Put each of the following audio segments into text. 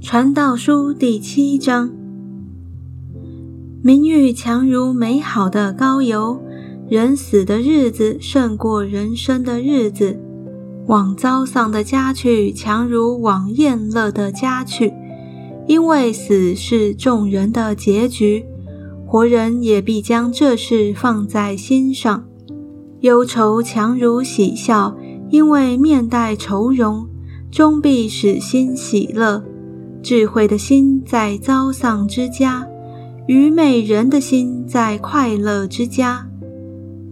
传道书第七章：名誉强如美好的膏油，人死的日子胜过人生的日子。往遭丧的家去，强如往宴乐的家去，因为死是众人的结局。活人也必将这事放在心上。忧愁强如喜笑，因为面带愁容，终必使心喜乐。智慧的心在遭丧之家，愚昧人的心在快乐之家。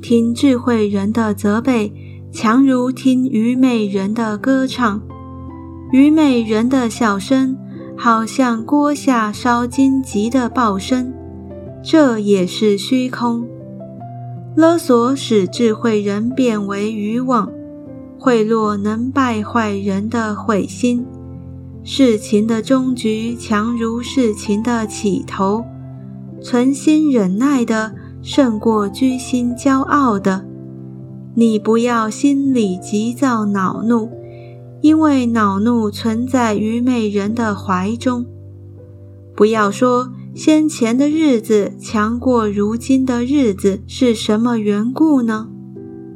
听智慧人的责备。强如听愚昧人的歌唱，愚昧人的笑声，好像锅下烧荆棘的爆声，这也是虚空。勒索使智慧人变为愚妄，贿赂能败坏人的慧心。事情的终局强如事情的起头，存心忍耐的胜过居心骄傲的。你不要心里急躁恼怒，因为恼怒存在愚昧人的怀中。不要说先前的日子强过如今的日子是什么缘故呢？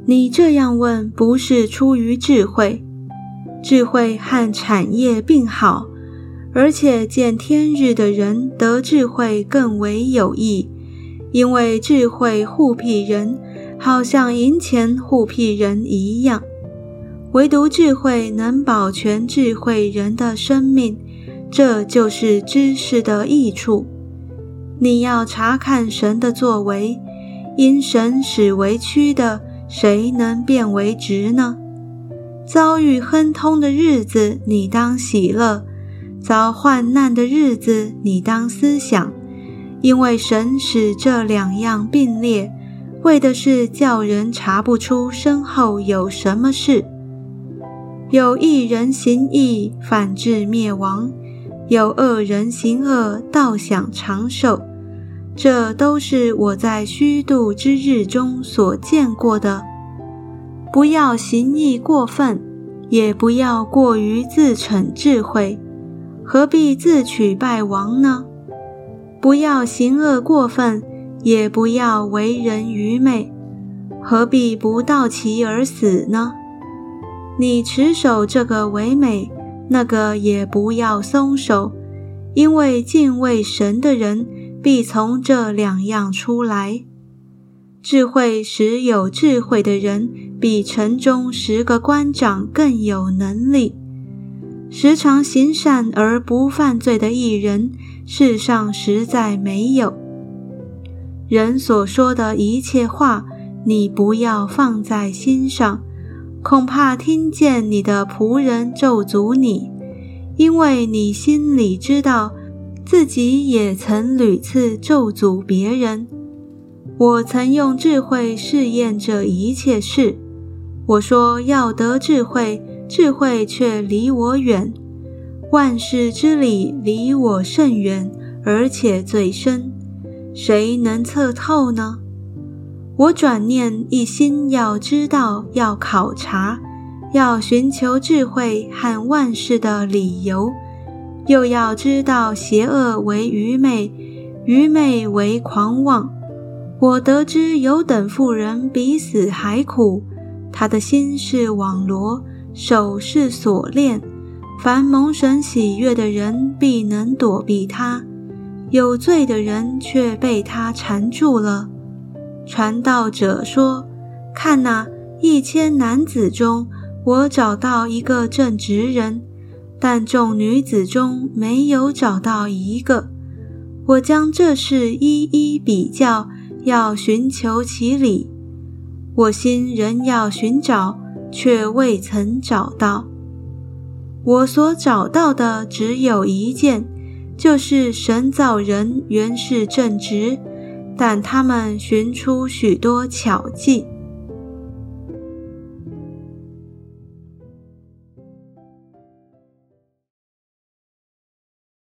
你这样问不是出于智慧，智慧和产业并好，而且见天日的人得智慧更为有益，因为智慧护庇人。好像银钱护庇人一样，唯独智慧能保全智慧人的生命，这就是知识的益处。你要查看神的作为，因神使为曲的，谁能变为直呢？遭遇亨通的日子，你当喜乐；遭患难的日子，你当思想，因为神使这两样并列。为的是叫人查不出身后有什么事。有一人行义，反致灭亡；有恶人行恶，倒享长寿。这都是我在虚度之日中所见过的。不要行义过分，也不要过于自逞智慧，何必自取败亡呢？不要行恶过分。也不要为人愚昧，何必不到其而死呢？你持守这个为美，那个也不要松手，因为敬畏神的人必从这两样出来。智慧使有智慧的人，比城中十个官长更有能力。时常行善而不犯罪的艺人，世上实在没有。人所说的一切话，你不要放在心上，恐怕听见你的仆人咒诅你，因为你心里知道，自己也曾屡次咒诅别人。我曾用智慧试验这一切事，我说要得智慧，智慧却离我远，万事之理离我甚远，而且最深。谁能测透呢？我转念一心要知道，要考察，要寻求智慧和万事的理由，又要知道邪恶为愚昧，愚昧为狂妄。我得知有等妇人比死还苦，她的心是网罗，手是锁链，凡蒙神喜悦的人必能躲避他。有罪的人却被他缠住了。传道者说：“看哪，一千男子中，我找到一个正直人，但众女子中没有找到一个。我将这事一一比较，要寻求其理。我心仍要寻找，却未曾找到。我所找到的只有一件。”就是神造人原是正直，但他们寻出许多巧计。